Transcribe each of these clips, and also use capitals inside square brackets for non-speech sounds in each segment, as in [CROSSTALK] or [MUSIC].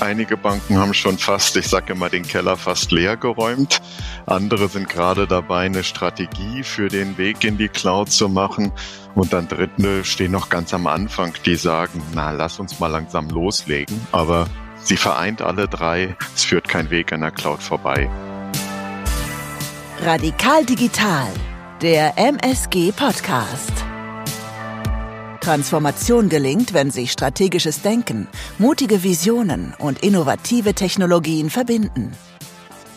Einige Banken haben schon fast, ich sage immer, den Keller fast leer geräumt. Andere sind gerade dabei, eine Strategie für den Weg in die Cloud zu machen. Und dann Dritte stehen noch ganz am Anfang, die sagen, na, lass uns mal langsam loslegen. Aber sie vereint alle drei. Es führt kein Weg an der Cloud vorbei. Radikal Digital, der MSG Podcast. Transformation gelingt, wenn sich strategisches Denken, mutige Visionen und innovative Technologien verbinden.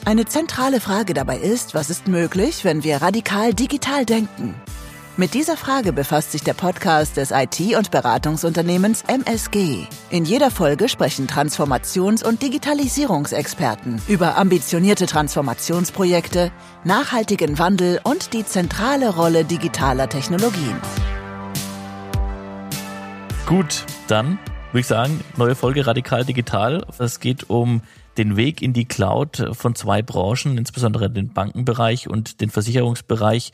Eine zentrale Frage dabei ist, was ist möglich, wenn wir radikal digital denken? Mit dieser Frage befasst sich der Podcast des IT- und Beratungsunternehmens MSG. In jeder Folge sprechen Transformations- und Digitalisierungsexperten über ambitionierte Transformationsprojekte, nachhaltigen Wandel und die zentrale Rolle digitaler Technologien. Gut, dann würde ich sagen, neue Folge Radikal Digital. Es geht um den Weg in die Cloud von zwei Branchen, insbesondere den Bankenbereich und den Versicherungsbereich,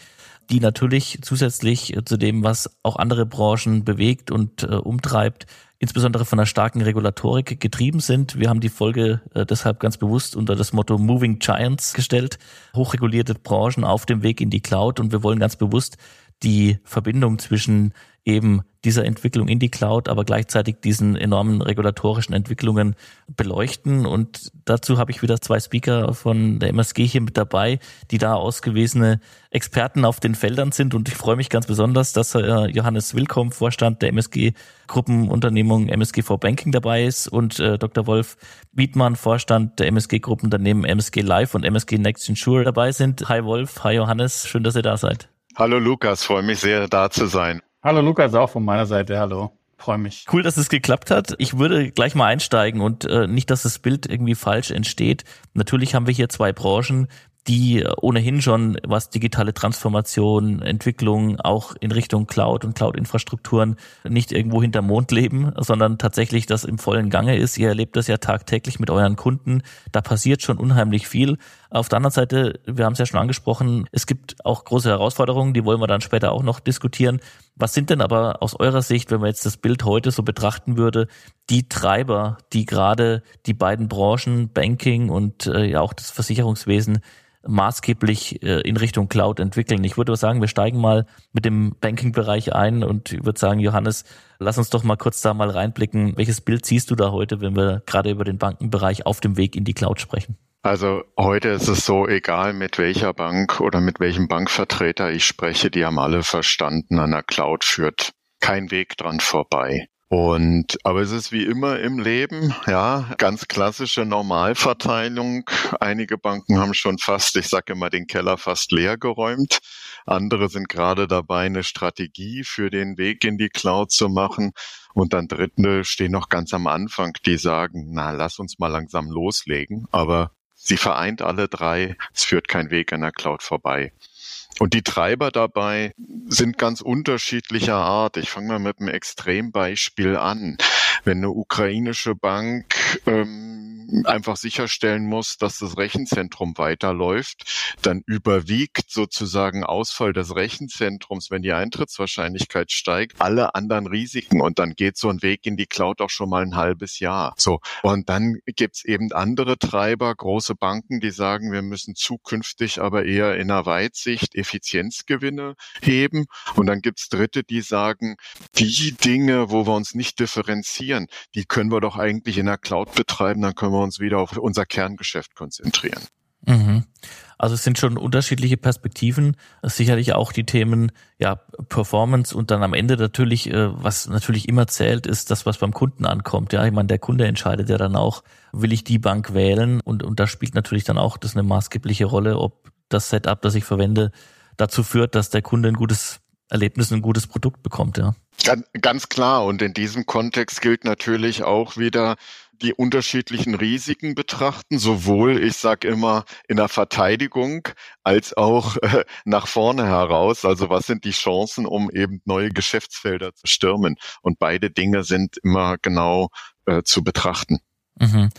die natürlich zusätzlich zu dem, was auch andere Branchen bewegt und äh, umtreibt, insbesondere von einer starken Regulatorik getrieben sind. Wir haben die Folge äh, deshalb ganz bewusst unter das Motto Moving Giants gestellt, hochregulierte Branchen auf dem Weg in die Cloud und wir wollen ganz bewusst die Verbindung zwischen eben dieser Entwicklung in die Cloud, aber gleichzeitig diesen enormen regulatorischen Entwicklungen beleuchten. Und dazu habe ich wieder zwei Speaker von der MSG hier mit dabei, die da ausgewiesene Experten auf den Feldern sind. Und ich freue mich ganz besonders, dass Johannes Willkommen, Vorstand der MSG Gruppenunternehmung MSG for Banking dabei ist und äh, Dr. Wolf Wiedmann, Vorstand der MSG Gruppenunternehmen MSG Live und MSG Next Insure dabei sind. Hi Wolf, hi Johannes, schön, dass ihr da seid. Hallo Lukas, freue mich sehr, da zu sein. Hallo Lukas, auch von meiner Seite. Hallo. Freue mich. Cool, dass es geklappt hat. Ich würde gleich mal einsteigen und äh, nicht, dass das Bild irgendwie falsch entsteht. Natürlich haben wir hier zwei Branchen, die ohnehin schon, was digitale Transformation, Entwicklung auch in Richtung Cloud und Cloud-Infrastrukturen nicht irgendwo hinter Mond leben, sondern tatsächlich das im vollen Gange ist. Ihr erlebt das ja tagtäglich mit euren Kunden. Da passiert schon unheimlich viel. Auf der anderen Seite, wir haben es ja schon angesprochen, es gibt auch große Herausforderungen, die wollen wir dann später auch noch diskutieren. Was sind denn aber aus eurer Sicht, wenn man jetzt das Bild heute so betrachten würde, die Treiber, die gerade die beiden Branchen, Banking und äh, ja auch das Versicherungswesen, maßgeblich äh, in Richtung Cloud entwickeln. Ich würde sagen, wir steigen mal mit dem Banking-Bereich ein und ich würde sagen, Johannes, lass uns doch mal kurz da mal reinblicken. Welches Bild siehst du da heute, wenn wir gerade über den Bankenbereich auf dem Weg in die Cloud sprechen? Also heute ist es so, egal mit welcher Bank oder mit welchem Bankvertreter ich spreche, die haben alle verstanden, an der Cloud führt kein Weg dran vorbei. Und, aber es ist wie immer im Leben, ja, ganz klassische Normalverteilung. Einige Banken haben schon fast, ich sage immer, den Keller fast leer geräumt. Andere sind gerade dabei, eine Strategie für den Weg in die Cloud zu machen. Und dann Dritte stehen noch ganz am Anfang, die sagen, na, lass uns mal langsam loslegen. Aber sie vereint alle drei. Es führt kein Weg an der Cloud vorbei. Und die Treiber dabei sind ganz unterschiedlicher Art. Ich fange mal mit einem Extrembeispiel an. Wenn eine ukrainische Bank ähm, einfach sicherstellen muss, dass das Rechenzentrum weiterläuft, dann überwiegt sozusagen Ausfall des Rechenzentrums, wenn die Eintrittswahrscheinlichkeit steigt, alle anderen Risiken und dann geht so ein Weg in die Cloud auch schon mal ein halbes Jahr. So. Und dann gibt's eben andere Treiber, große Banken, die sagen, wir müssen zukünftig aber eher in einer Weitsicht Effizienzgewinne heben. Und dann gibt's Dritte, die sagen, die Dinge, wo wir uns nicht differenzieren, die können wir doch eigentlich in der Cloud betreiben, dann können wir wir uns wieder auf unser Kerngeschäft konzentrieren. Mhm. Also es sind schon unterschiedliche Perspektiven, sicherlich auch die Themen ja Performance und dann am Ende natürlich, äh, was natürlich immer zählt, ist das, was beim Kunden ankommt. Ja, ich meine, der Kunde entscheidet ja dann auch, will ich die Bank wählen und und da spielt natürlich dann auch das eine maßgebliche Rolle, ob das Setup, das ich verwende, dazu führt, dass der Kunde ein gutes Erlebnis, ein gutes Produkt bekommt. Ja. Ganz klar. Und in diesem Kontext gilt natürlich auch wieder, die unterschiedlichen Risiken betrachten, sowohl, ich sage immer, in der Verteidigung als auch äh, nach vorne heraus. Also was sind die Chancen, um eben neue Geschäftsfelder zu stürmen? Und beide Dinge sind immer genau äh, zu betrachten. Mhm.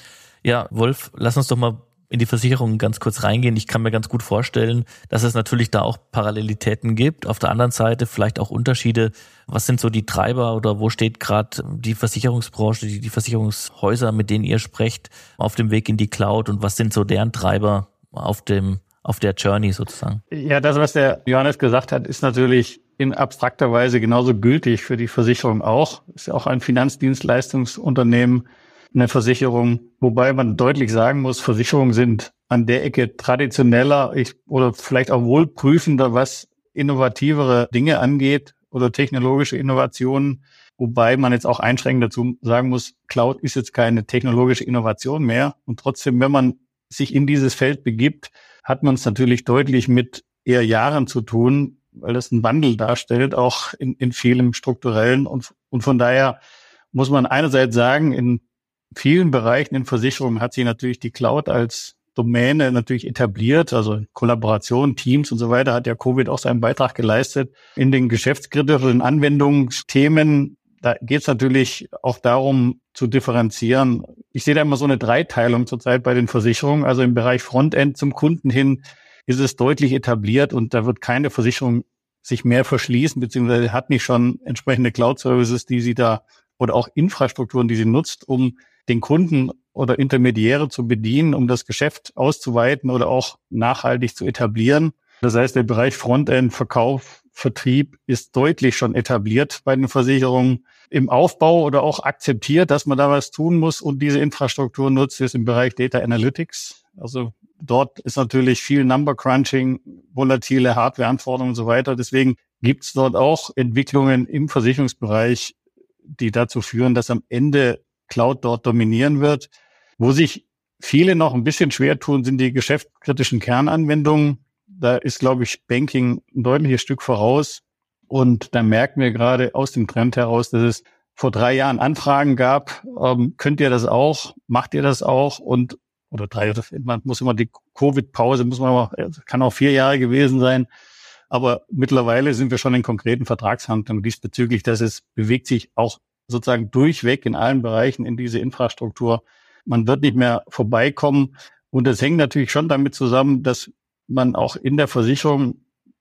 Ja, Wolf, lass uns doch mal in die Versicherungen ganz kurz reingehen. Ich kann mir ganz gut vorstellen, dass es natürlich da auch Parallelitäten gibt. Auf der anderen Seite vielleicht auch Unterschiede. Was sind so die Treiber oder wo steht gerade die Versicherungsbranche, die, die Versicherungshäuser, mit denen ihr sprecht, auf dem Weg in die Cloud und was sind so deren Treiber auf dem auf der Journey sozusagen? Ja, das, was der Johannes gesagt hat, ist natürlich in abstrakter Weise genauso gültig für die Versicherung auch. Ist ja auch ein Finanzdienstleistungsunternehmen eine Versicherung, wobei man deutlich sagen muss, Versicherungen sind an der Ecke traditioneller ich, oder vielleicht auch wohlprüfender, was innovativere Dinge angeht oder technologische Innovationen. Wobei man jetzt auch einschränkend dazu sagen muss, Cloud ist jetzt keine technologische Innovation mehr. Und trotzdem, wenn man sich in dieses Feld begibt, hat man es natürlich deutlich mit eher Jahren zu tun, weil das einen Wandel darstellt, auch in, in vielem strukturellen. Und, und von daher muss man einerseits sagen, in vielen Bereichen in Versicherungen hat sich natürlich die Cloud als Domäne natürlich etabliert, also Kollaboration, Teams und so weiter, hat ja Covid auch seinen Beitrag geleistet. In den geschäftskritischen Anwendungsthemen, da geht es natürlich auch darum zu differenzieren. Ich sehe da immer so eine Dreiteilung zurzeit bei den Versicherungen. Also im Bereich Frontend zum Kunden hin ist es deutlich etabliert und da wird keine Versicherung sich mehr verschließen, beziehungsweise hat nicht schon entsprechende Cloud-Services, die sie da oder auch Infrastrukturen, die sie nutzt, um den Kunden oder Intermediäre zu bedienen, um das Geschäft auszuweiten oder auch nachhaltig zu etablieren. Das heißt, der Bereich Frontend, Verkauf, Vertrieb ist deutlich schon etabliert bei den Versicherungen. Im Aufbau oder auch akzeptiert, dass man da was tun muss und diese Infrastruktur nutzt, ist im Bereich Data Analytics. Also dort ist natürlich viel Number Crunching, volatile Hardwareanforderungen und so weiter. Deswegen gibt es dort auch Entwicklungen im Versicherungsbereich, die dazu führen, dass am Ende Cloud dort dominieren wird. Wo sich viele noch ein bisschen schwer tun, sind die geschäftskritischen Kernanwendungen. Da ist, glaube ich, Banking ein deutliches Stück voraus. Und da merken wir gerade aus dem Trend heraus, dass es vor drei Jahren Anfragen gab. Ähm, könnt ihr das auch? Macht ihr das auch? Und oder drei, man muss immer die Covid-Pause, muss man auch, kann auch vier Jahre gewesen sein. Aber mittlerweile sind wir schon in konkreten Vertragshandlungen diesbezüglich, dass es bewegt sich auch sozusagen durchweg in allen Bereichen in diese Infrastruktur. Man wird nicht mehr vorbeikommen. Und das hängt natürlich schon damit zusammen, dass man auch in der Versicherung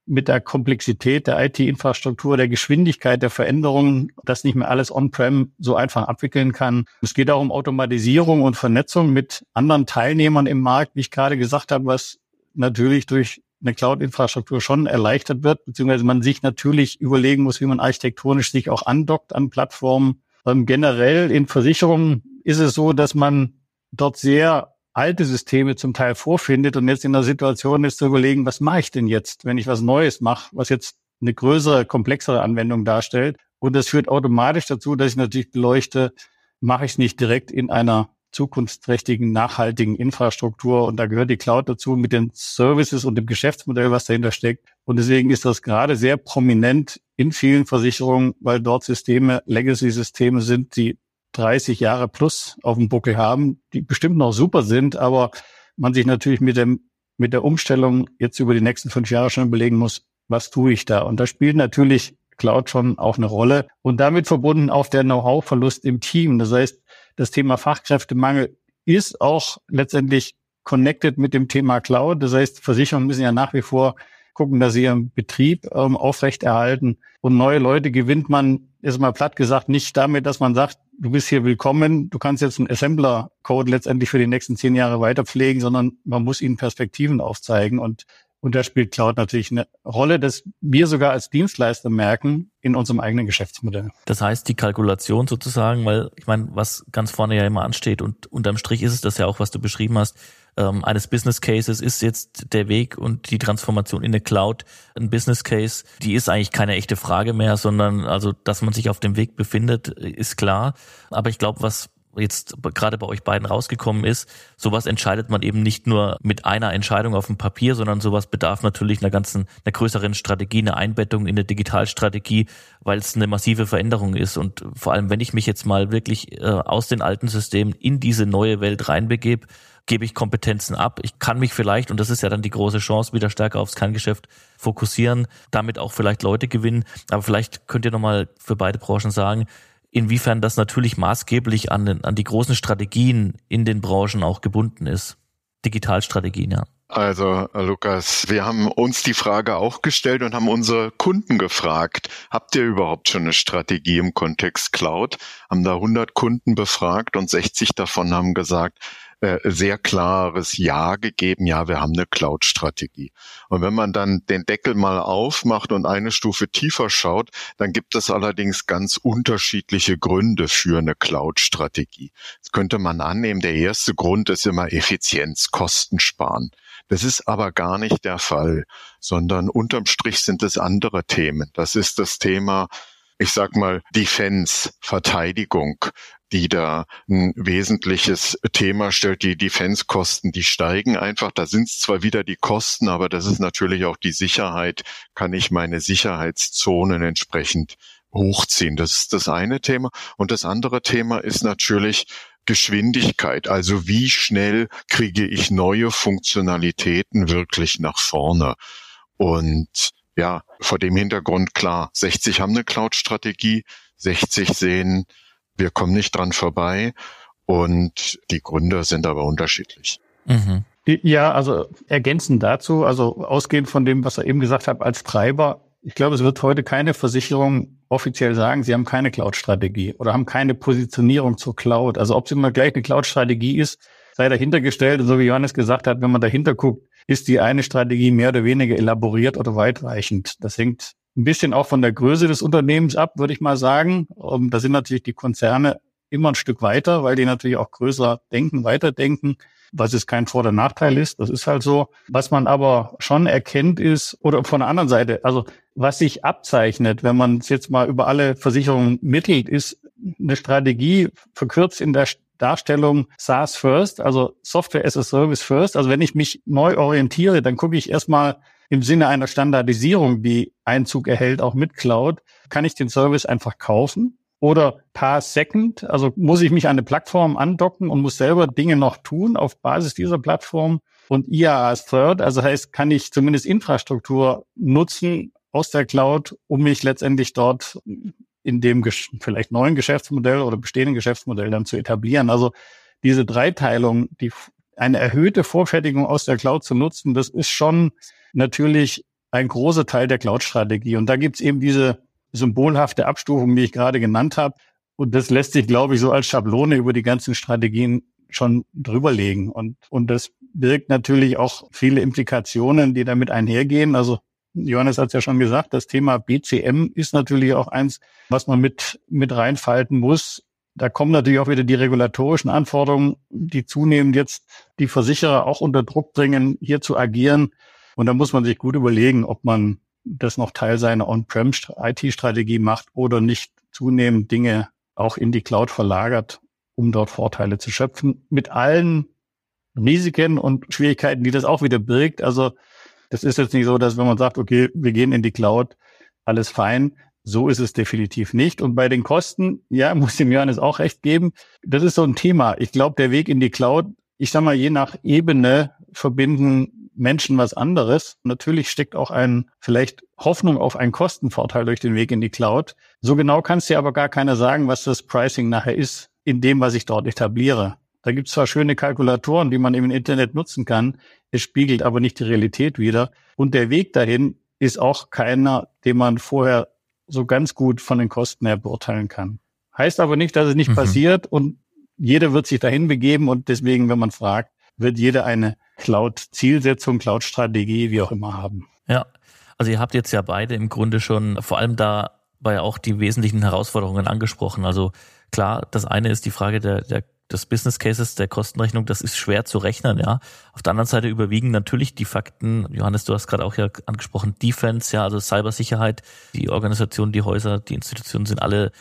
mit der Komplexität der IT-Infrastruktur, der Geschwindigkeit der Veränderungen, das nicht mehr alles on-prem so einfach abwickeln kann. Es geht auch um Automatisierung und Vernetzung mit anderen Teilnehmern im Markt, wie ich gerade gesagt habe, was natürlich durch eine Cloud-Infrastruktur schon erleichtert wird, beziehungsweise man sich natürlich überlegen muss, wie man architektonisch sich auch andockt an Plattformen. Ähm, generell in Versicherungen ist es so, dass man dort sehr alte Systeme zum Teil vorfindet und jetzt in der Situation ist zu überlegen, was mache ich denn jetzt, wenn ich was Neues mache, was jetzt eine größere, komplexere Anwendung darstellt. Und das führt automatisch dazu, dass ich natürlich beleuchte, mache ich es nicht direkt in einer zukunftsträchtigen, nachhaltigen Infrastruktur. Und da gehört die Cloud dazu mit den Services und dem Geschäftsmodell, was dahinter steckt. Und deswegen ist das gerade sehr prominent in vielen Versicherungen, weil dort Systeme, Legacy-Systeme sind, die 30 Jahre plus auf dem Buckel haben, die bestimmt noch super sind, aber man sich natürlich mit dem, mit der Umstellung jetzt über die nächsten fünf Jahre schon überlegen muss, was tue ich da? Und da spielt natürlich Cloud schon auch eine Rolle und damit verbunden auch der Know-how-Verlust im Team. Das heißt, das Thema Fachkräftemangel ist auch letztendlich connected mit dem Thema Cloud. Das heißt, Versicherungen müssen ja nach wie vor gucken, dass sie ihren Betrieb ähm, aufrechterhalten. Und neue Leute gewinnt man, ist mal platt gesagt, nicht damit, dass man sagt, du bist hier willkommen, du kannst jetzt einen Assembler-Code letztendlich für die nächsten zehn Jahre weiter pflegen, sondern man muss ihnen Perspektiven aufzeigen. Und und da spielt Cloud natürlich eine Rolle, dass wir sogar als Dienstleister merken in unserem eigenen Geschäftsmodell. Das heißt, die Kalkulation sozusagen, weil ich meine, was ganz vorne ja immer ansteht und unterm Strich ist es das ja auch, was du beschrieben hast, ähm, eines Business Cases ist jetzt der Weg und die Transformation in eine Cloud ein Business Case, die ist eigentlich keine echte Frage mehr, sondern also, dass man sich auf dem Weg befindet, ist klar. Aber ich glaube, was jetzt gerade bei euch beiden rausgekommen ist, sowas entscheidet man eben nicht nur mit einer Entscheidung auf dem Papier, sondern sowas bedarf natürlich einer ganzen, einer größeren Strategie, einer Einbettung in eine Digitalstrategie, weil es eine massive Veränderung ist. Und vor allem, wenn ich mich jetzt mal wirklich äh, aus den alten Systemen in diese neue Welt reinbegebe, gebe ich Kompetenzen ab. Ich kann mich vielleicht, und das ist ja dann die große Chance, wieder stärker aufs Kerngeschäft fokussieren, damit auch vielleicht Leute gewinnen. Aber vielleicht könnt ihr nochmal für beide Branchen sagen, inwiefern das natürlich maßgeblich an, den, an die großen Strategien in den Branchen auch gebunden ist. Digitalstrategien, ja. Also, Lukas, wir haben uns die Frage auch gestellt und haben unsere Kunden gefragt, habt ihr überhaupt schon eine Strategie im Kontext Cloud? Haben da 100 Kunden befragt und 60 davon haben gesagt, äh, sehr klares Ja gegeben, ja, wir haben eine Cloud-Strategie. Und wenn man dann den Deckel mal aufmacht und eine Stufe tiefer schaut, dann gibt es allerdings ganz unterschiedliche Gründe für eine Cloud-Strategie. Das könnte man annehmen. Der erste Grund ist immer Effizienz, Kosten sparen. Das ist aber gar nicht der Fall, sondern unterm Strich sind es andere Themen. Das ist das Thema ich sag mal, Defense, Verteidigung, die da ein wesentliches Thema stellt. Die Defense-Kosten, die steigen einfach. Da sind es zwar wieder die Kosten, aber das ist natürlich auch die Sicherheit. Kann ich meine Sicherheitszonen entsprechend hochziehen? Das ist das eine Thema. Und das andere Thema ist natürlich Geschwindigkeit. Also wie schnell kriege ich neue Funktionalitäten wirklich nach vorne? Und ja, vor dem Hintergrund klar, 60 haben eine Cloud-Strategie, 60 sehen, wir kommen nicht dran vorbei und die Gründe sind aber unterschiedlich. Mhm. Ja, also ergänzend dazu, also ausgehend von dem, was er eben gesagt hat, als Treiber, ich glaube, es wird heute keine Versicherung offiziell sagen, sie haben keine Cloud-Strategie oder haben keine Positionierung zur Cloud. Also ob es immer gleich eine Cloud-Strategie ist, sei dahintergestellt. Und so wie Johannes gesagt hat, wenn man dahinter guckt, ist die eine Strategie mehr oder weniger elaboriert oder weitreichend. Das hängt ein bisschen auch von der Größe des Unternehmens ab, würde ich mal sagen. Um, da sind natürlich die Konzerne immer ein Stück weiter, weil die natürlich auch größer denken, weiterdenken, was es kein Vor- oder Nachteil ist. Das ist halt so. Was man aber schon erkennt ist, oder von der anderen Seite, also was sich abzeichnet, wenn man es jetzt mal über alle Versicherungen mittelt, ist eine Strategie verkürzt in der Darstellung SaaS First, also Software as a Service First. Also wenn ich mich neu orientiere, dann gucke ich erstmal im Sinne einer Standardisierung, die Einzug erhält, auch mit Cloud, kann ich den Service einfach kaufen. Oder per Second, also muss ich mich an eine Plattform andocken und muss selber Dinge noch tun auf Basis dieser Plattform. Und IaaS Third, also heißt, kann ich zumindest Infrastruktur nutzen aus der Cloud, um mich letztendlich dort in dem vielleicht neuen Geschäftsmodell oder bestehenden Geschäftsmodell dann zu etablieren. Also diese Dreiteilung, die eine erhöhte Vorfertigung aus der Cloud zu nutzen, das ist schon natürlich ein großer Teil der Cloud-Strategie. Und da gibt's eben diese symbolhafte Abstufung, die ich gerade genannt habe. Und das lässt sich, glaube ich, so als Schablone über die ganzen Strategien schon drüberlegen. Und, und das birgt natürlich auch viele Implikationen, die damit einhergehen. Also Johannes hat es ja schon gesagt, das Thema BCM ist natürlich auch eins, was man mit, mit reinfalten muss. Da kommen natürlich auch wieder die regulatorischen Anforderungen, die zunehmend jetzt die Versicherer auch unter Druck bringen, hier zu agieren. Und da muss man sich gut überlegen, ob man das noch Teil seiner On-Prem-IT-Strategie macht oder nicht zunehmend Dinge auch in die Cloud verlagert, um dort Vorteile zu schöpfen. Mit allen Risiken und Schwierigkeiten, die das auch wieder birgt. Also das ist jetzt nicht so, dass wenn man sagt, okay, wir gehen in die Cloud, alles fein. So ist es definitiv nicht. Und bei den Kosten, ja, [LAUGHS] muss dem Johannes auch recht geben. Das ist so ein Thema. Ich glaube, der Weg in die Cloud, ich sag mal, je nach Ebene verbinden Menschen was anderes. Natürlich steckt auch ein, vielleicht Hoffnung auf einen Kostenvorteil durch den Weg in die Cloud. So genau kann es dir aber gar keiner sagen, was das Pricing nachher ist, in dem, was ich dort etabliere. Da gibt es zwar schöne Kalkulatoren, die man im Internet nutzen kann, es spiegelt aber nicht die Realität wider. Und der Weg dahin ist auch keiner, den man vorher so ganz gut von den Kosten her beurteilen kann. Heißt aber nicht, dass es nicht mhm. passiert und jeder wird sich dahin begeben und deswegen, wenn man fragt, wird jeder eine Cloud-Zielsetzung, Cloud-Strategie, wie auch immer haben. Ja, also ihr habt jetzt ja beide im Grunde schon vor allem dabei auch die wesentlichen Herausforderungen angesprochen. Also klar, das eine ist die Frage der, der des Business Cases der Kostenrechnung, das ist schwer zu rechnen, ja. Auf der anderen Seite überwiegen natürlich die Fakten, Johannes, du hast gerade auch ja angesprochen, Defense, ja, also Cybersicherheit, die Organisation, die Häuser, die Institutionen sind alle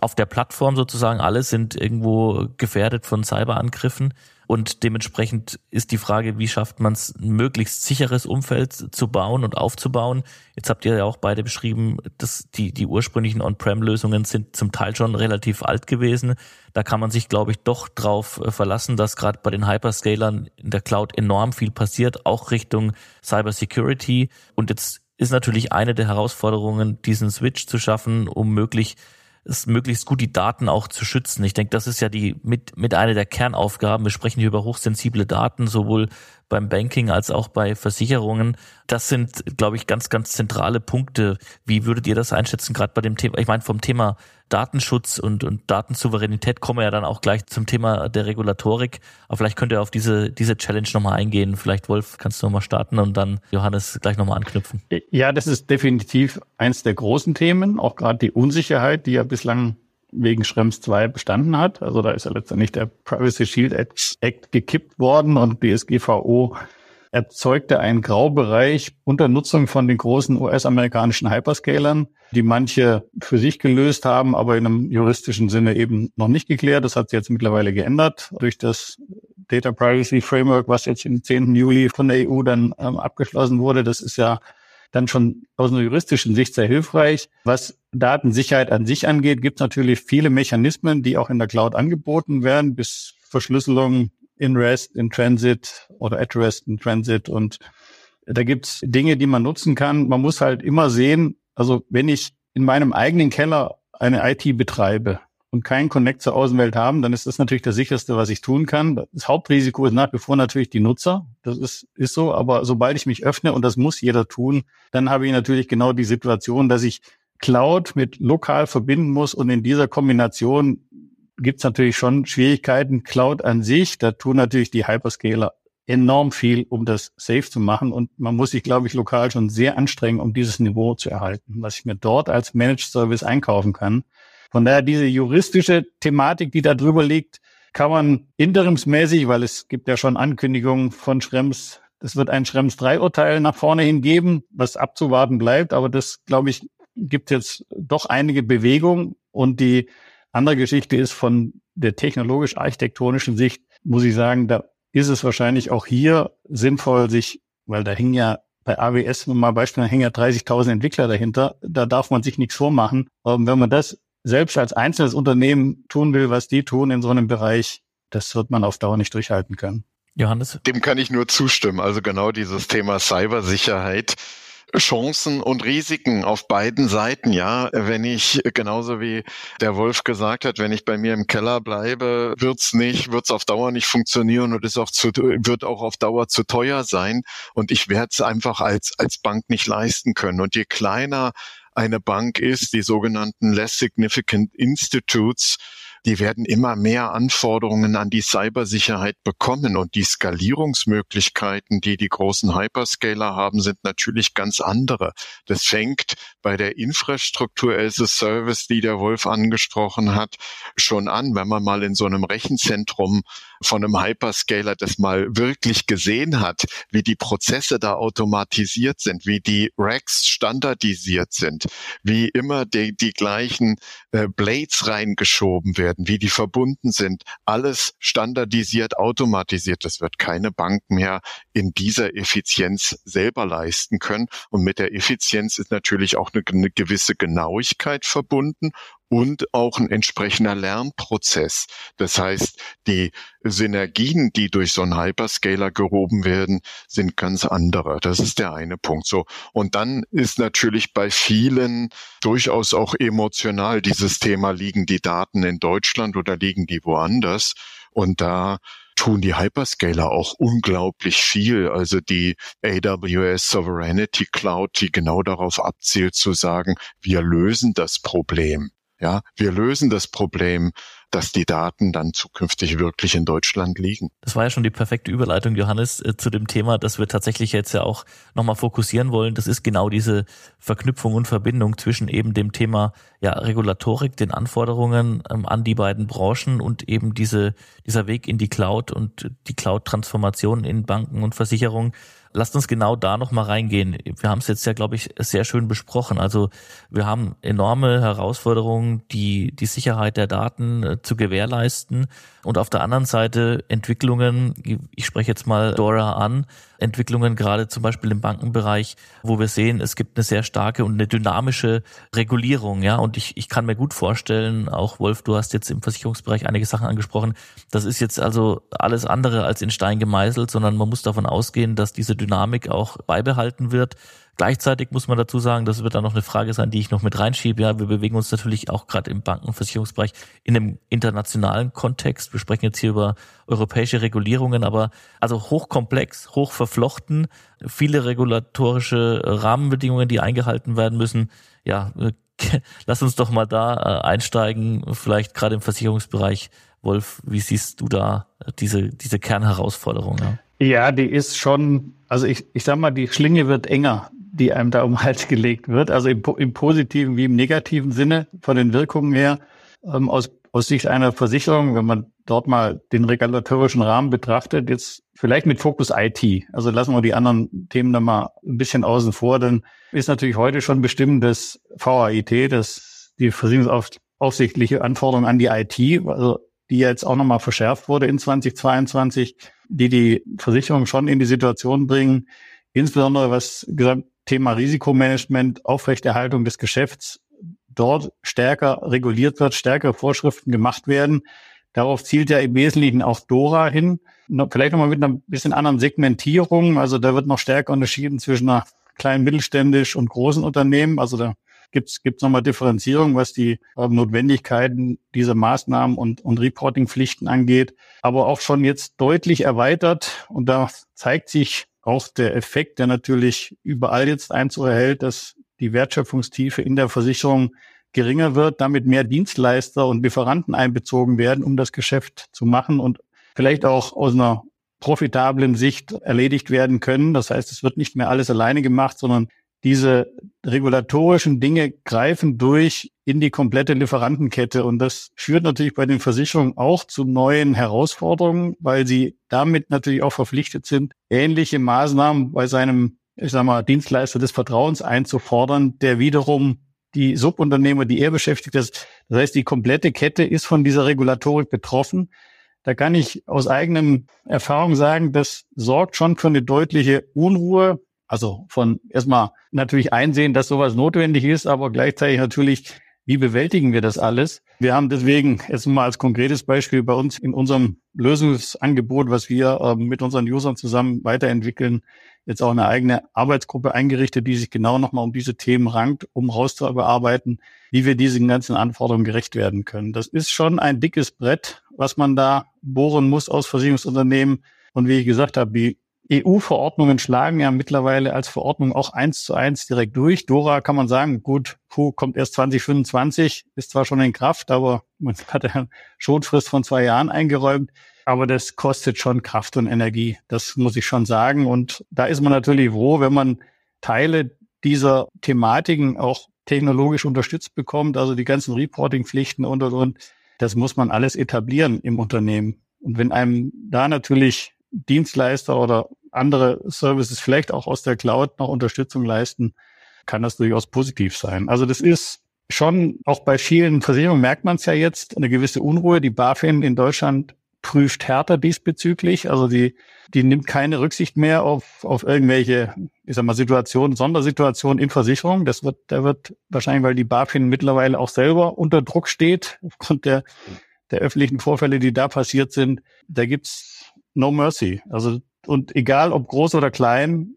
auf der Plattform sozusagen, alle sind irgendwo gefährdet von Cyberangriffen. Und dementsprechend ist die Frage, wie schafft man es, ein möglichst sicheres Umfeld zu bauen und aufzubauen. Jetzt habt ihr ja auch beide beschrieben, dass die, die ursprünglichen On-Prem-Lösungen sind zum Teil schon relativ alt gewesen. Da kann man sich, glaube ich, doch drauf äh, verlassen, dass gerade bei den Hyperscalern in der Cloud enorm viel passiert, auch Richtung Cybersecurity. Und jetzt ist natürlich eine der Herausforderungen, diesen Switch zu schaffen, um möglich es möglichst gut die Daten auch zu schützen. Ich denke, das ist ja die mit, mit einer der Kernaufgaben. Wir sprechen hier über hochsensible Daten, sowohl beim Banking als auch bei Versicherungen. Das sind, glaube ich, ganz, ganz zentrale Punkte. Wie würdet ihr das einschätzen, gerade bei dem Thema, ich meine, vom Thema Datenschutz und, und Datensouveränität kommen wir ja dann auch gleich zum Thema der Regulatorik. Aber vielleicht könnt ihr auf diese, diese Challenge nochmal eingehen. Vielleicht, Wolf, kannst du nochmal starten und dann Johannes gleich nochmal anknüpfen. Ja, das ist definitiv eins der großen Themen. Auch gerade die Unsicherheit, die ja bislang wegen Schrems 2 bestanden hat. Also da ist ja letztendlich der Privacy Shield Act gekippt worden und DSGVO erzeugte einen Graubereich unter Nutzung von den großen US-amerikanischen Hyperscalern, die manche für sich gelöst haben, aber in einem juristischen Sinne eben noch nicht geklärt. Das hat sich jetzt mittlerweile geändert durch das Data Privacy Framework, was jetzt im 10. Juli von der EU dann ähm, abgeschlossen wurde. Das ist ja dann schon aus einer juristischen Sicht sehr hilfreich. Was Datensicherheit an sich angeht, gibt es natürlich viele Mechanismen, die auch in der Cloud angeboten werden, bis Verschlüsselung in REST, in Transit oder at REST in Transit. Und da gibt's Dinge, die man nutzen kann. Man muss halt immer sehen, also wenn ich in meinem eigenen Keller eine IT betreibe und keinen Connect zur Außenwelt haben, dann ist das natürlich das sicherste, was ich tun kann. Das Hauptrisiko ist nach wie vor natürlich die Nutzer. Das ist, ist so. Aber sobald ich mich öffne, und das muss jeder tun, dann habe ich natürlich genau die Situation, dass ich Cloud mit lokal verbinden muss und in dieser Kombination gibt es natürlich schon Schwierigkeiten. Cloud an sich, da tun natürlich die Hyperscaler enorm viel, um das safe zu machen. Und man muss sich, glaube ich, lokal schon sehr anstrengen, um dieses Niveau zu erhalten, was ich mir dort als Managed Service einkaufen kann. Von daher diese juristische Thematik, die da drüber liegt, kann man interimsmäßig, weil es gibt ja schon Ankündigungen von Schrems, es wird ein Schrems 3 Urteil nach vorne hin geben, was abzuwarten bleibt. Aber das, glaube ich, gibt jetzt doch einige Bewegungen. Und die andere Geschichte ist von der technologisch-architektonischen Sicht, muss ich sagen, da ist es wahrscheinlich auch hier sinnvoll, sich, weil da hängen ja bei AWS mal Beispiel, da hängen ja 30.000 Entwickler dahinter, da darf man sich nichts vormachen. Und wenn man das selbst als einzelnes Unternehmen tun will, was die tun in so einem Bereich, das wird man auf Dauer nicht durchhalten können. Johannes? Dem kann ich nur zustimmen. Also genau dieses Thema Cybersicherheit. Chancen und Risiken auf beiden Seiten, ja. Wenn ich, genauso wie der Wolf gesagt hat, wenn ich bei mir im Keller bleibe, wird's nicht, wird's auf Dauer nicht funktionieren und ist auch zu, wird auch auf Dauer zu teuer sein. Und ich werde es einfach als, als Bank nicht leisten können. Und je kleiner eine Bank ist, die sogenannten Less Significant Institutes, die werden immer mehr Anforderungen an die Cybersicherheit bekommen und die Skalierungsmöglichkeiten, die die großen Hyperscaler haben, sind natürlich ganz andere. Das fängt bei der Infrastruktur as a Service, die der Wolf angesprochen hat, schon an, wenn man mal in so einem Rechenzentrum von einem Hyperscaler das mal wirklich gesehen hat, wie die Prozesse da automatisiert sind, wie die Racks standardisiert sind, wie immer die, die gleichen äh, Blades reingeschoben werden, wie die verbunden sind, alles standardisiert, automatisiert. Das wird keine Bank mehr in dieser Effizienz selber leisten können. Und mit der Effizienz ist natürlich auch eine, eine gewisse Genauigkeit verbunden und auch ein entsprechender Lernprozess. Das heißt, die Synergien, die durch so einen Hyperscaler gehoben werden, sind ganz andere. Das ist der eine Punkt. So. Und dann ist natürlich bei vielen durchaus auch emotional dieses Thema, liegen die Daten in Deutschland oder liegen die woanders? Und da tun die Hyperscaler auch unglaublich viel. Also die AWS Sovereignty Cloud, die genau darauf abzielt zu sagen, wir lösen das Problem. Ja, wir lösen das Problem, dass die Daten dann zukünftig wirklich in Deutschland liegen. Das war ja schon die perfekte Überleitung, Johannes, äh, zu dem Thema, das wir tatsächlich jetzt ja auch nochmal fokussieren wollen. Das ist genau diese Verknüpfung und Verbindung zwischen eben dem Thema ja, Regulatorik, den Anforderungen ähm, an die beiden Branchen und eben diese, dieser Weg in die Cloud und die Cloud-Transformation in Banken und Versicherungen. Lasst uns genau da noch mal reingehen. Wir haben es jetzt ja, glaube ich, sehr schön besprochen. Also wir haben enorme Herausforderungen, die die Sicherheit der Daten äh, zu gewährleisten und auf der anderen Seite Entwicklungen. Ich spreche jetzt mal Dora an, Entwicklungen gerade zum Beispiel im Bankenbereich, wo wir sehen, es gibt eine sehr starke und eine dynamische Regulierung, ja. Und ich, ich kann mir gut vorstellen, auch Wolf, du hast jetzt im Versicherungsbereich einige Sachen angesprochen. Das ist jetzt also alles andere als in Stein gemeißelt, sondern man muss davon ausgehen, dass diese Dynamik auch beibehalten wird Gleichzeitig muss man dazu sagen, das wird dann noch eine Frage sein, die ich noch mit reinschiebe. Ja, wir bewegen uns natürlich auch gerade im Banken- und Versicherungsbereich in einem internationalen Kontext. Wir sprechen jetzt hier über europäische Regulierungen, aber also hochkomplex, hochverflochten, viele regulatorische Rahmenbedingungen, die eingehalten werden müssen. Ja, [LAUGHS] lass uns doch mal da äh, einsteigen, vielleicht gerade im Versicherungsbereich. Wolf, wie siehst du da diese, diese Kernherausforderung? Ja? Ja, die ist schon, also ich, ich sag mal, die Schlinge wird enger die einem da um den Hals gelegt wird, also im, im positiven wie im negativen Sinne von den Wirkungen her. Ähm, aus, aus Sicht einer Versicherung, wenn man dort mal den regulatorischen Rahmen betrachtet, jetzt vielleicht mit Fokus IT. Also lassen wir die anderen Themen da mal ein bisschen außen vor, dann ist natürlich heute schon bestimmt das VAIT, das die versicherungsaufsichtliche Anforderung an die IT, also die jetzt auch nochmal verschärft wurde in 2022, die die Versicherung schon in die Situation bringen, insbesondere was Thema Risikomanagement, Aufrechterhaltung des Geschäfts dort stärker reguliert wird, stärkere Vorschriften gemacht werden. Darauf zielt ja im Wesentlichen auch Dora hin. Vielleicht nochmal mit einer bisschen anderen Segmentierung. Also da wird noch stärker unterschieden zwischen einer kleinen mittelständisch und großen Unternehmen. Also da gibt's gibt's nochmal Differenzierung, was die äh, Notwendigkeiten dieser Maßnahmen und, und Reportingpflichten angeht. Aber auch schon jetzt deutlich erweitert. Und da zeigt sich auch der Effekt, der natürlich überall jetzt Einzug erhält, dass die Wertschöpfungstiefe in der Versicherung geringer wird, damit mehr Dienstleister und Lieferanten einbezogen werden, um das Geschäft zu machen und vielleicht auch aus einer profitablen Sicht erledigt werden können. Das heißt, es wird nicht mehr alles alleine gemacht, sondern diese regulatorischen Dinge greifen durch in die komplette Lieferantenkette. Und das führt natürlich bei den Versicherungen auch zu neuen Herausforderungen, weil sie damit natürlich auch verpflichtet sind, ähnliche Maßnahmen bei seinem, ich sag mal, Dienstleister des Vertrauens einzufordern, der wiederum die Subunternehmer, die er beschäftigt ist. Das heißt, die komplette Kette ist von dieser Regulatorik betroffen. Da kann ich aus eigenem Erfahrung sagen, das sorgt schon für eine deutliche Unruhe also von erstmal natürlich einsehen, dass sowas notwendig ist, aber gleichzeitig natürlich, wie bewältigen wir das alles? Wir haben deswegen jetzt mal als konkretes Beispiel bei uns in unserem Lösungsangebot, was wir äh, mit unseren Usern zusammen weiterentwickeln, jetzt auch eine eigene Arbeitsgruppe eingerichtet, die sich genau nochmal um diese Themen rankt, um rauszuarbeiten, wie wir diesen ganzen Anforderungen gerecht werden können. Das ist schon ein dickes Brett, was man da bohren muss aus Versicherungsunternehmen. Und wie ich gesagt habe, die EU-Verordnungen schlagen ja mittlerweile als Verordnung auch eins zu eins direkt durch. Dora kann man sagen, gut, puh, kommt erst 2025, ist zwar schon in Kraft, aber man [LAUGHS] hat ja eine Schonfrist von zwei Jahren eingeräumt. Aber das kostet schon Kraft und Energie. Das muss ich schon sagen. Und da ist man natürlich froh, wenn man Teile dieser Thematiken auch technologisch unterstützt bekommt, also die ganzen Reporting-Pflichten und, und, und. Das muss man alles etablieren im Unternehmen. Und wenn einem da natürlich Dienstleister oder andere Services vielleicht auch aus der Cloud noch Unterstützung leisten, kann das durchaus positiv sein. Also das ist schon, auch bei vielen Versicherungen merkt man es ja jetzt, eine gewisse Unruhe. Die BaFin in Deutschland prüft härter diesbezüglich. Also die, die nimmt keine Rücksicht mehr auf, auf irgendwelche, ich sag mal, Situationen, Sondersituationen in Versicherungen. Das wird, da wird wahrscheinlich, weil die BaFin mittlerweile auch selber unter Druck steht, aufgrund der, der öffentlichen Vorfälle, die da passiert sind. Da gibt's no mercy. Also und egal ob groß oder klein,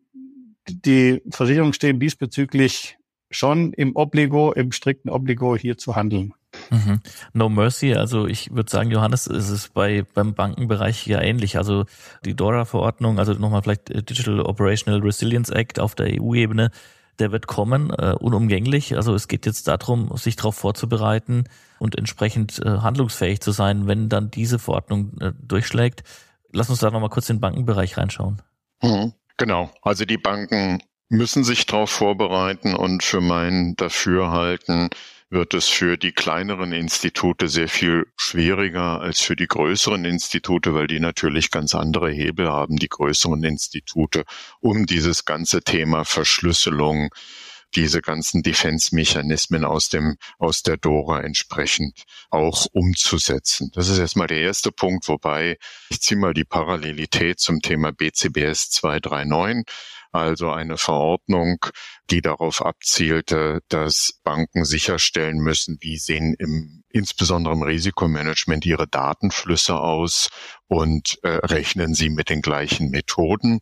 die Versicherungen stehen diesbezüglich schon im Obligo, im strikten Obligo hier zu handeln. Mhm. No Mercy, also ich würde sagen, Johannes, ist es bei beim Bankenbereich ja ähnlich. Also die DORA-Verordnung, also nochmal vielleicht äh, Digital Operational Resilience Act auf der EU-Ebene, der wird kommen, äh, unumgänglich. Also es geht jetzt darum, sich darauf vorzubereiten und entsprechend äh, handlungsfähig zu sein, wenn dann diese Verordnung äh, durchschlägt. Lass uns da nochmal kurz den Bankenbereich reinschauen. Hm, genau. Also die Banken müssen sich darauf vorbereiten und für mein Dafürhalten wird es für die kleineren Institute sehr viel schwieriger als für die größeren Institute, weil die natürlich ganz andere Hebel haben, die größeren Institute, um dieses ganze Thema Verschlüsselung, diese ganzen Defense-Mechanismen aus dem, aus der Dora entsprechend auch umzusetzen. Das ist erstmal der erste Punkt, wobei ich ziehe mal die Parallelität zum Thema BCBS 239 also eine Verordnung, die darauf abzielte, dass Banken sicherstellen müssen, wie sehen im insbesondere im Risikomanagement ihre Datenflüsse aus und äh, rechnen sie mit den gleichen Methoden.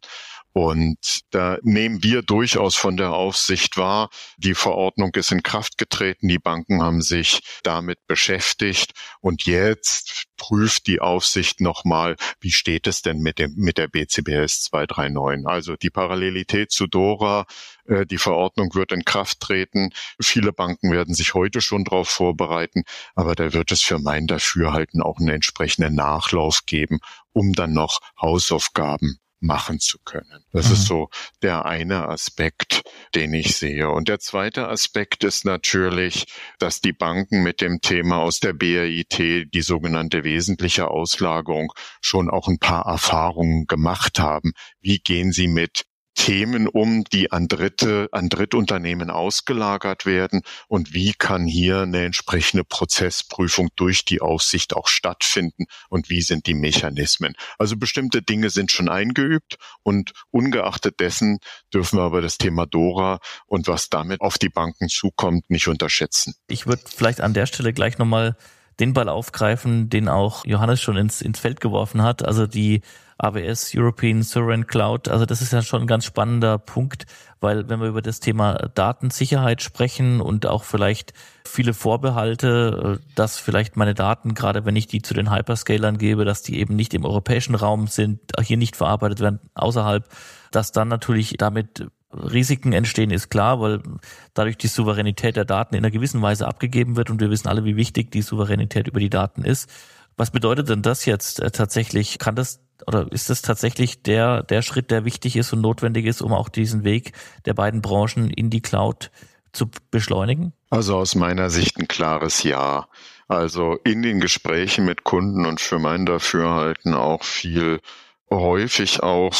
Und da nehmen wir durchaus von der Aufsicht wahr. Die Verordnung ist in Kraft getreten. Die Banken haben sich damit beschäftigt. Und jetzt prüft die Aufsicht nochmal, wie steht es denn mit dem, mit der BCBS 239? Also die Parallelität zu Dora, äh, die Verordnung wird in Kraft treten. Viele Banken werden sich heute schon darauf vorbereiten. Aber da wird es für mein Dafürhalten auch einen entsprechenden Nachlauf geben, um dann noch Hausaufgaben machen zu können. Das mhm. ist so der eine Aspekt, den ich sehe. Und der zweite Aspekt ist natürlich, dass die Banken mit dem Thema aus der BRIT, die sogenannte wesentliche Auslagerung, schon auch ein paar Erfahrungen gemacht haben. Wie gehen sie mit Themen um, die an Dritte, an Drittunternehmen ausgelagert werden und wie kann hier eine entsprechende Prozessprüfung durch die Aufsicht auch stattfinden und wie sind die Mechanismen. Also bestimmte Dinge sind schon eingeübt und ungeachtet dessen dürfen wir aber das Thema Dora und was damit auf die Banken zukommt, nicht unterschätzen. Ich würde vielleicht an der Stelle gleich nochmal den Ball aufgreifen, den auch Johannes schon ins, ins Feld geworfen hat. Also die AWS European Sovereign Cloud. Also das ist ja schon ein ganz spannender Punkt, weil wenn wir über das Thema Datensicherheit sprechen und auch vielleicht viele Vorbehalte, äh, dass vielleicht meine Daten, gerade wenn ich die zu den Hyperscalern gebe, dass die eben nicht im europäischen Raum sind, hier nicht verarbeitet werden, außerhalb, dass dann natürlich damit Risiken entstehen, ist klar, weil dadurch die Souveränität der Daten in einer gewissen Weise abgegeben wird und wir wissen alle, wie wichtig die Souveränität über die Daten ist. Was bedeutet denn das jetzt äh, tatsächlich? Kann das oder ist das tatsächlich der, der Schritt, der wichtig ist und notwendig ist, um auch diesen Weg der beiden Branchen in die Cloud zu beschleunigen? Also aus meiner Sicht ein klares Ja. Also in den Gesprächen mit Kunden und für mein Dafürhalten auch viel häufig auch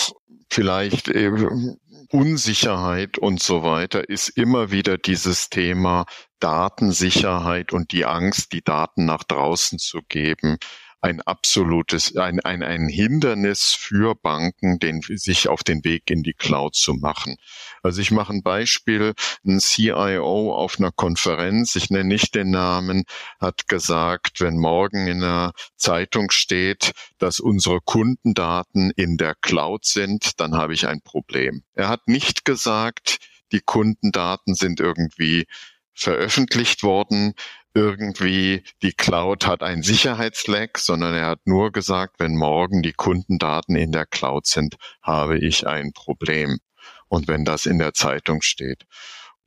vielleicht eben Unsicherheit und so weiter ist immer wieder dieses Thema Datensicherheit und die Angst, die Daten nach draußen zu geben, ein absolutes, ein, ein, ein Hindernis für Banken, den, sich auf den Weg in die Cloud zu machen. Also ich mache ein Beispiel. Ein CIO auf einer Konferenz, ich nenne nicht den Namen, hat gesagt, wenn morgen in einer Zeitung steht, dass unsere Kundendaten in der Cloud sind, dann habe ich ein Problem. Er hat nicht gesagt, die Kundendaten sind irgendwie veröffentlicht worden, irgendwie die Cloud hat ein Sicherheitsleck, sondern er hat nur gesagt, wenn morgen die Kundendaten in der Cloud sind, habe ich ein Problem. Und wenn das in der Zeitung steht.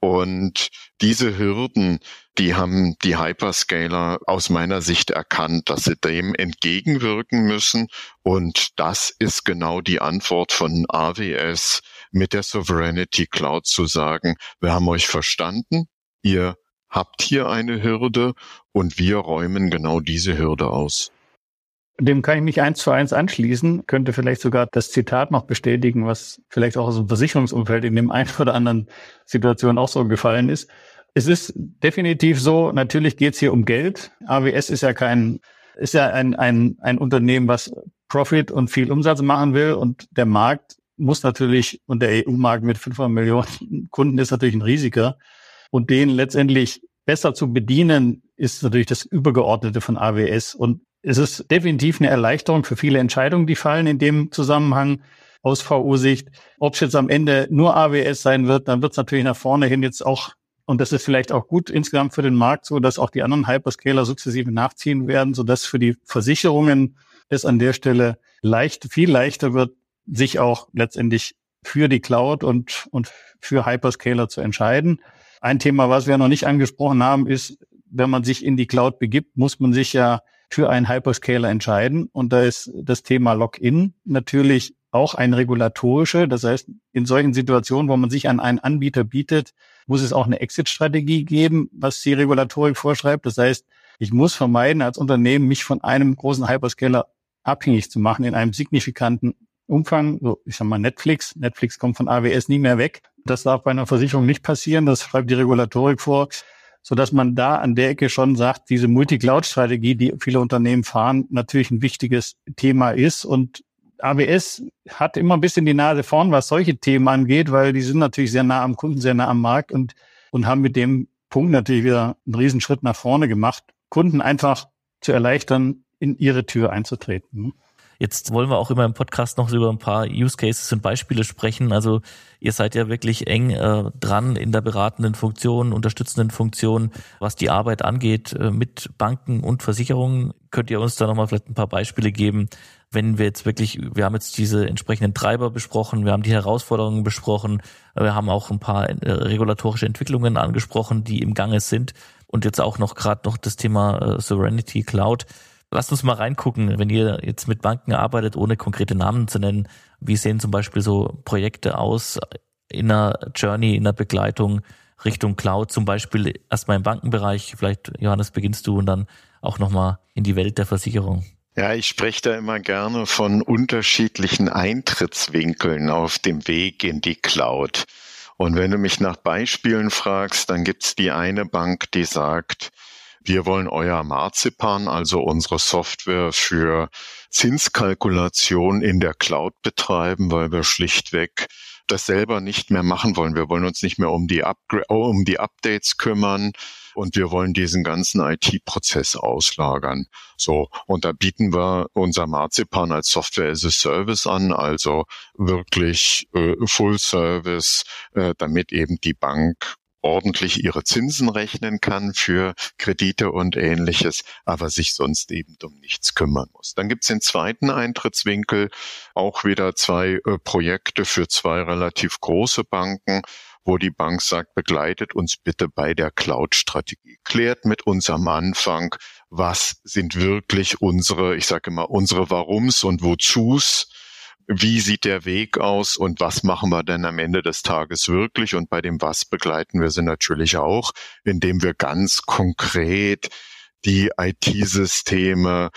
Und diese Hürden, die haben die Hyperscaler aus meiner Sicht erkannt, dass sie dem entgegenwirken müssen. Und das ist genau die Antwort von AWS mit der Sovereignty Cloud zu sagen, wir haben euch verstanden, ihr habt hier eine Hürde und wir räumen genau diese Hürde aus. Dem kann ich mich eins zu eins anschließen, könnte vielleicht sogar das Zitat noch bestätigen, was vielleicht auch aus dem Versicherungsumfeld in dem einen [LAUGHS] oder anderen Situation auch so gefallen ist. Es ist definitiv so, natürlich geht es hier um Geld. AWS ist ja kein, ist ja ein, ein, ein Unternehmen, was Profit und viel Umsatz machen will und der Markt muss natürlich, und der EU-Markt mit 500 Millionen [LAUGHS] Kunden ist natürlich ein Risiker. Und den letztendlich besser zu bedienen, ist natürlich das Übergeordnete von AWS. Und es ist definitiv eine Erleichterung für viele Entscheidungen, die fallen in dem Zusammenhang aus VU-Sicht. Ob es jetzt am Ende nur AWS sein wird, dann wird es natürlich nach vorne hin jetzt auch, und das ist vielleicht auch gut insgesamt für den Markt so, dass auch die anderen Hyperscaler sukzessive nachziehen werden, sodass für die Versicherungen es an der Stelle leicht, viel leichter wird, sich auch letztendlich für die Cloud und, und für Hyperscaler zu entscheiden. Ein Thema, was wir noch nicht angesprochen haben, ist, wenn man sich in die Cloud begibt, muss man sich ja für einen Hyperscaler entscheiden. Und da ist das Thema Login natürlich auch ein regulatorische. Das heißt, in solchen Situationen, wo man sich an einen Anbieter bietet, muss es auch eine Exit-Strategie geben, was die Regulatorik vorschreibt. Das heißt, ich muss vermeiden, als Unternehmen mich von einem großen Hyperscaler abhängig zu machen in einem signifikanten Umfang. So, ich sag mal Netflix. Netflix kommt von AWS nie mehr weg. Das darf bei einer Versicherung nicht passieren. Das schreibt die Regulatorik vor, so dass man da an der Ecke schon sagt, diese Multi-Cloud-Strategie, die viele Unternehmen fahren, natürlich ein wichtiges Thema ist. Und AWS hat immer ein bisschen die Nase vorn, was solche Themen angeht, weil die sind natürlich sehr nah am Kunden, sehr nah am Markt und, und haben mit dem Punkt natürlich wieder einen Riesenschritt nach vorne gemacht, Kunden einfach zu erleichtern, in ihre Tür einzutreten. Jetzt wollen wir auch immer im Podcast noch über ein paar Use Cases und Beispiele sprechen. Also ihr seid ja wirklich eng äh, dran in der beratenden Funktion, unterstützenden Funktion, was die Arbeit angeht äh, mit Banken und Versicherungen. Könnt ihr uns da nochmal vielleicht ein paar Beispiele geben, wenn wir jetzt wirklich, wir haben jetzt diese entsprechenden Treiber besprochen, wir haben die Herausforderungen besprochen, wir haben auch ein paar äh, regulatorische Entwicklungen angesprochen, die im Gange sind und jetzt auch noch gerade noch das Thema äh, Sovereignty Cloud. Lasst uns mal reingucken, wenn ihr jetzt mit Banken arbeitet, ohne konkrete Namen zu nennen. Wie sehen zum Beispiel so Projekte aus in einer Journey, in einer Begleitung Richtung Cloud, zum Beispiel erstmal im Bankenbereich. Vielleicht, Johannes, beginnst du und dann auch nochmal in die Welt der Versicherung. Ja, ich spreche da immer gerne von unterschiedlichen Eintrittswinkeln auf dem Weg in die Cloud. Und wenn du mich nach Beispielen fragst, dann gibt's die eine Bank, die sagt, wir wollen euer Marzipan, also unsere Software für Zinskalkulation in der Cloud betreiben, weil wir schlichtweg das selber nicht mehr machen wollen. Wir wollen uns nicht mehr um die, Upgra um die Updates kümmern und wir wollen diesen ganzen IT-Prozess auslagern. So, und da bieten wir unser Marzipan als Software as a Service an, also wirklich äh, Full Service, äh, damit eben die Bank ordentlich ihre Zinsen rechnen kann für Kredite und ähnliches, aber sich sonst eben um nichts kümmern muss. Dann gibt es den zweiten Eintrittswinkel, auch wieder zwei äh, Projekte für zwei relativ große Banken wo die Bank sagt, begleitet uns bitte bei der Cloud-Strategie. Klärt mit uns am Anfang, was sind wirklich unsere, ich sage immer, unsere Warums und Wozus wie sieht der Weg aus und was machen wir denn am Ende des Tages wirklich? Und bei dem Was begleiten wir sie natürlich auch, indem wir ganz konkret die IT-Systeme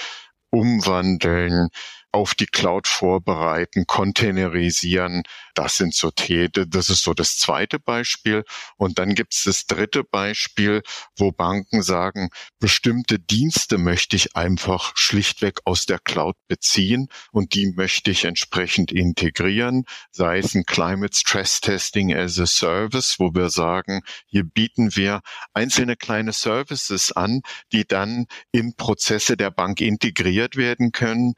umwandeln, auf die Cloud vorbereiten, containerisieren. Das sind so Täte. Das ist so das zweite Beispiel. Und dann gibt es das dritte Beispiel, wo Banken sagen, bestimmte Dienste möchte ich einfach schlichtweg aus der Cloud beziehen und die möchte ich entsprechend integrieren. Sei es ein Climate Stress Testing as a Service, wo wir sagen, hier bieten wir einzelne kleine Services an, die dann in Prozesse der Bank integriert werden können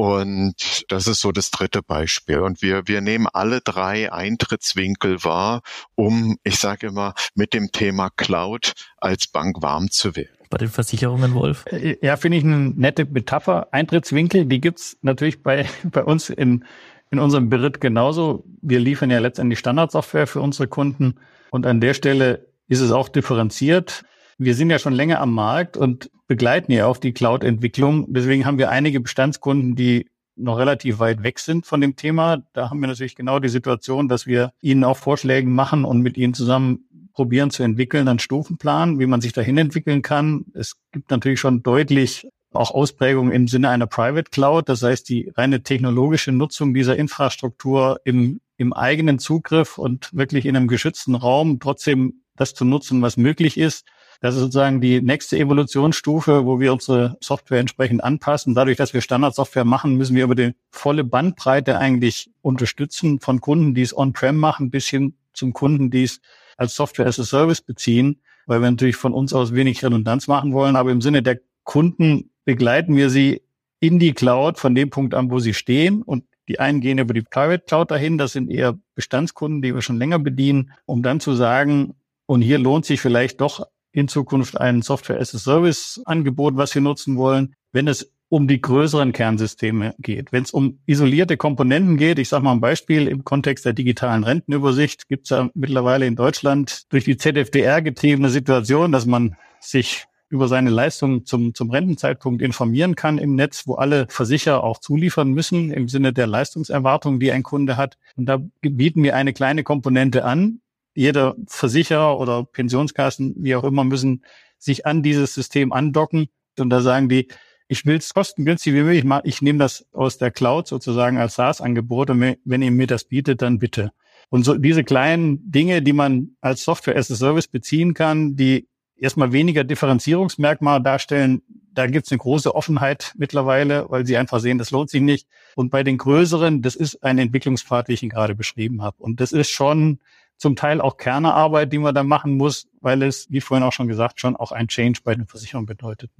und das ist so das dritte Beispiel. Und wir, wir nehmen alle drei Eintrittswinkel wahr, um, ich sage immer, mit dem Thema Cloud als Bank warm zu werden. Bei den Versicherungen, Wolf? Äh, ja, finde ich eine nette Metapher. Eintrittswinkel, die gibt's natürlich bei, [LAUGHS] bei uns in, in unserem Beritt genauso. Wir liefern ja letztendlich Standardsoftware für unsere Kunden. Und an der Stelle ist es auch differenziert. Wir sind ja schon länger am Markt und begleiten ja auch die Cloud-Entwicklung. Deswegen haben wir einige Bestandskunden, die noch relativ weit weg sind von dem Thema. Da haben wir natürlich genau die Situation, dass wir ihnen auch Vorschläge machen und mit ihnen zusammen probieren zu entwickeln, einen Stufenplan, wie man sich dahin entwickeln kann. Es gibt natürlich schon deutlich auch Ausprägungen im Sinne einer Private Cloud. Das heißt, die reine technologische Nutzung dieser Infrastruktur im, im eigenen Zugriff und wirklich in einem geschützten Raum trotzdem das zu nutzen, was möglich ist. Das ist sozusagen die nächste Evolutionsstufe, wo wir unsere Software entsprechend anpassen. Dadurch, dass wir Standardsoftware machen, müssen wir über die volle Bandbreite eigentlich unterstützen, von Kunden, die es on-prem machen, bis hin zum Kunden, die es als Software as a Service beziehen, weil wir natürlich von uns aus wenig Redundanz machen wollen. Aber im Sinne der Kunden begleiten wir sie in die Cloud von dem Punkt an, wo sie stehen. Und die einen gehen über die Private Cloud dahin. Das sind eher Bestandskunden, die wir schon länger bedienen, um dann zu sagen, und hier lohnt sich vielleicht doch in Zukunft ein Software-as-a-Service-Angebot, was wir nutzen wollen. Wenn es um die größeren Kernsysteme geht. Wenn es um isolierte Komponenten geht, ich sage mal ein Beispiel, im Kontext der digitalen Rentenübersicht gibt es ja mittlerweile in Deutschland durch die ZFDR getriebene Situation, dass man sich über seine Leistung zum, zum Rentenzeitpunkt informieren kann im Netz, wo alle Versicherer auch zuliefern müssen im Sinne der Leistungserwartung, die ein Kunde hat. Und da bieten wir eine kleine Komponente an, jeder Versicherer oder Pensionskassen, wie auch immer, müssen sich an dieses System andocken. Und da sagen die, ich will es kostengünstig wie möglich machen. Ich nehme das aus der Cloud sozusagen als SaaS-Angebot. Und wenn ihr mir das bietet, dann bitte. Und so diese kleinen Dinge, die man als Software as a Service beziehen kann, die erstmal weniger Differenzierungsmerkmale darstellen, da gibt es eine große Offenheit mittlerweile, weil sie einfach sehen, das lohnt sich nicht. Und bei den größeren, das ist ein Entwicklungspfad, wie ich ihn gerade beschrieben habe. Und das ist schon zum Teil auch Kernearbeit, die man da machen muss, weil es, wie vorhin auch schon gesagt, schon auch ein Change bei den Versicherungen bedeutet.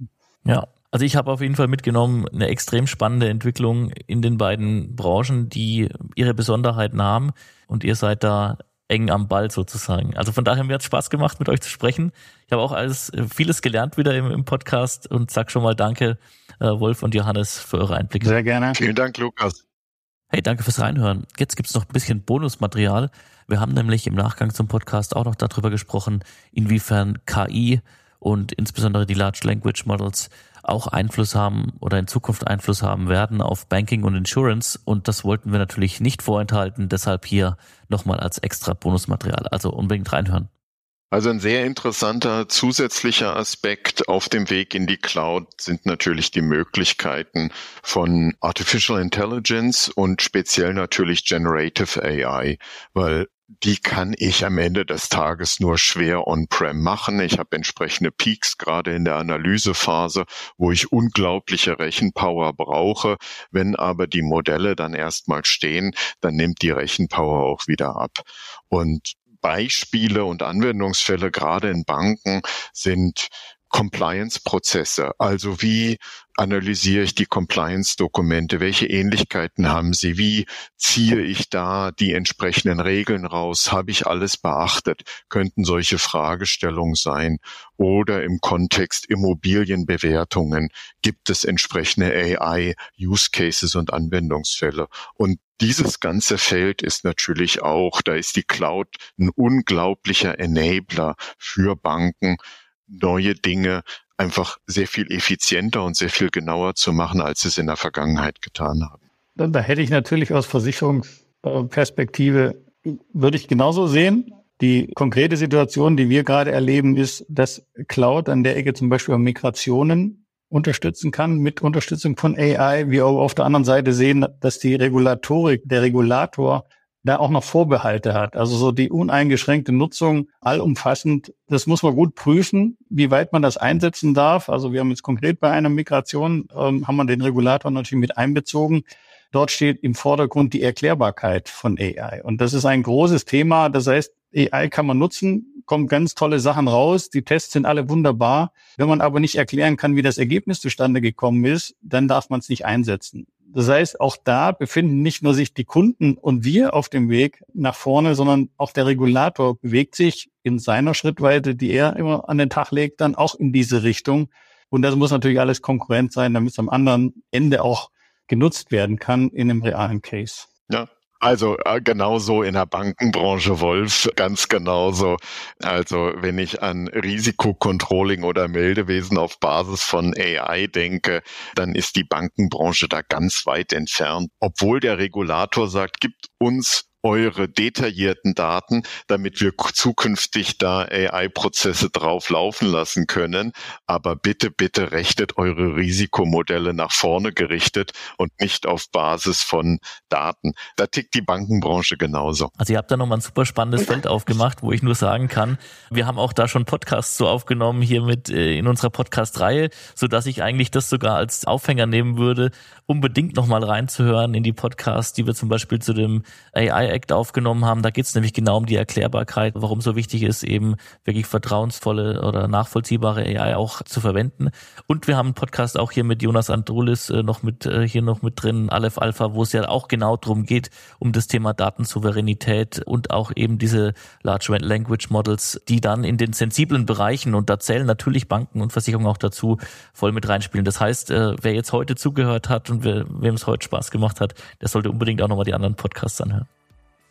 Ja, also ich habe auf jeden Fall mitgenommen, eine extrem spannende Entwicklung in den beiden Branchen, die ihre Besonderheiten haben und ihr seid da eng am Ball sozusagen. Also von daher mir hat Spaß gemacht, mit euch zu sprechen. Ich habe auch alles vieles gelernt wieder im, im Podcast und sag schon mal Danke, äh, Wolf und Johannes, für eure Einblicke. Sehr gerne. Vielen Dank, Lukas. Hey, danke fürs Reinhören. Jetzt gibt's noch ein bisschen Bonusmaterial. Wir haben nämlich im Nachgang zum Podcast auch noch darüber gesprochen, inwiefern KI und insbesondere die Large Language Models auch Einfluss haben oder in Zukunft Einfluss haben werden auf Banking und Insurance. Und das wollten wir natürlich nicht vorenthalten. Deshalb hier nochmal als extra Bonusmaterial. Also unbedingt reinhören. Also ein sehr interessanter zusätzlicher Aspekt auf dem Weg in die Cloud sind natürlich die Möglichkeiten von Artificial Intelligence und speziell natürlich Generative AI, weil die kann ich am Ende des Tages nur schwer on-prem machen. Ich habe entsprechende Peaks gerade in der Analysephase, wo ich unglaubliche Rechenpower brauche. Wenn aber die Modelle dann erstmal stehen, dann nimmt die Rechenpower auch wieder ab. Und Beispiele und Anwendungsfälle gerade in Banken sind Compliance-Prozesse. Also wie analysiere ich die Compliance-Dokumente? Welche Ähnlichkeiten haben sie? Wie ziehe ich da die entsprechenden Regeln raus? Habe ich alles beachtet? Könnten solche Fragestellungen sein? Oder im Kontext Immobilienbewertungen gibt es entsprechende AI-Use-Cases und Anwendungsfälle? Und dieses ganze Feld ist natürlich auch, da ist die Cloud ein unglaublicher Enabler für Banken, neue Dinge einfach sehr viel effizienter und sehr viel genauer zu machen, als sie es in der Vergangenheit getan haben. Da hätte ich natürlich aus Versicherungsperspektive, würde ich genauso sehen. Die konkrete Situation, die wir gerade erleben, ist, dass Cloud an der Ecke zum Beispiel Migrationen unterstützen kann mit Unterstützung von AI. Wir auf der anderen Seite sehen, dass die Regulatorik, der Regulator da auch noch Vorbehalte hat. Also so die uneingeschränkte Nutzung allumfassend, das muss man gut prüfen, wie weit man das einsetzen darf. Also wir haben jetzt konkret bei einer Migration, ähm, haben wir den Regulator natürlich mit einbezogen. Dort steht im Vordergrund die Erklärbarkeit von AI. Und das ist ein großes Thema. Das heißt, AI kann man nutzen, kommen ganz tolle Sachen raus. Die Tests sind alle wunderbar. Wenn man aber nicht erklären kann, wie das Ergebnis zustande gekommen ist, dann darf man es nicht einsetzen. Das heißt, auch da befinden nicht nur sich die Kunden und wir auf dem Weg nach vorne, sondern auch der Regulator bewegt sich in seiner Schrittweite, die er immer an den Tag legt, dann auch in diese Richtung. Und das muss natürlich alles konkurrent sein, damit es am anderen Ende auch genutzt werden kann in einem realen Case. Ja, also äh, genauso in der Bankenbranche, Wolf, ganz genauso. Also wenn ich an Risikokontrolling oder Meldewesen auf Basis von AI denke, dann ist die Bankenbranche da ganz weit entfernt. Obwohl der Regulator sagt, gibt uns eure detaillierten Daten, damit wir zukünftig da AI-Prozesse drauf laufen lassen können. Aber bitte, bitte rechnet eure Risikomodelle nach vorne gerichtet und nicht auf Basis von Daten. Da tickt die Bankenbranche genauso. Also ihr habt da nochmal ein super spannendes Feld aufgemacht, wo ich nur sagen kann, wir haben auch da schon Podcasts so aufgenommen hier mit äh, in unserer Podcast-Reihe, so dass ich eigentlich das sogar als Aufhänger nehmen würde, unbedingt nochmal reinzuhören in die Podcasts, die wir zum Beispiel zu dem AI Act aufgenommen haben. Da geht es nämlich genau um die Erklärbarkeit, warum so wichtig ist, eben wirklich vertrauensvolle oder nachvollziehbare AI auch zu verwenden. Und wir haben einen Podcast auch hier mit Jonas Andrulis äh, noch mit äh, hier noch mit drin, Aleph Alpha, wo es ja auch genau darum geht, um das Thema Datensouveränität und auch eben diese Large Language Models, die dann in den sensiblen Bereichen, und da zählen natürlich Banken und Versicherungen auch dazu, voll mit reinspielen. Das heißt, äh, wer jetzt heute zugehört hat und wer, wem es heute Spaß gemacht hat, der sollte unbedingt auch nochmal die anderen Podcasts anhören.